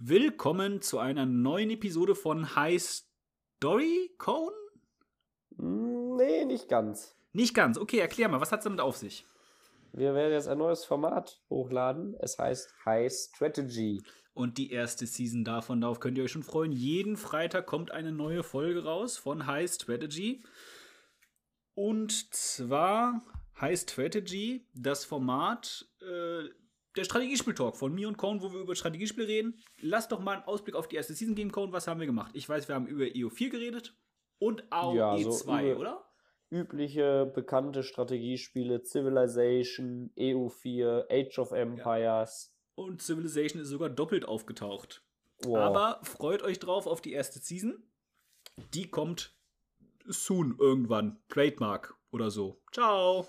Willkommen zu einer neuen Episode von High Story Cone? Nee, nicht ganz. Nicht ganz. Okay, erklär mal, was hat's damit auf sich? Wir werden jetzt ein neues Format hochladen. Es heißt High Strategy. Und die erste Season davon, darauf könnt ihr euch schon freuen. Jeden Freitag kommt eine neue Folge raus von High Strategy. Und zwar High Strategy, das Format, äh, der Strategiespiel-Talk von mir und Cone, wo wir über Strategiespiel reden. Lasst doch mal einen Ausblick auf die erste Season geben, Cone. Was haben wir gemacht? Ich weiß, wir haben über EO4 geredet und AOE2, Ja, so über- oder? Übliche, bekannte Strategiespiele, Civilization, EU4, Age of Empires. Und Civilization ist sogar doppelt aufgetaucht. Wow. Aber freut euch drauf auf die erste Season. Die kommt soon irgendwann. Trademark oder so. Ciao.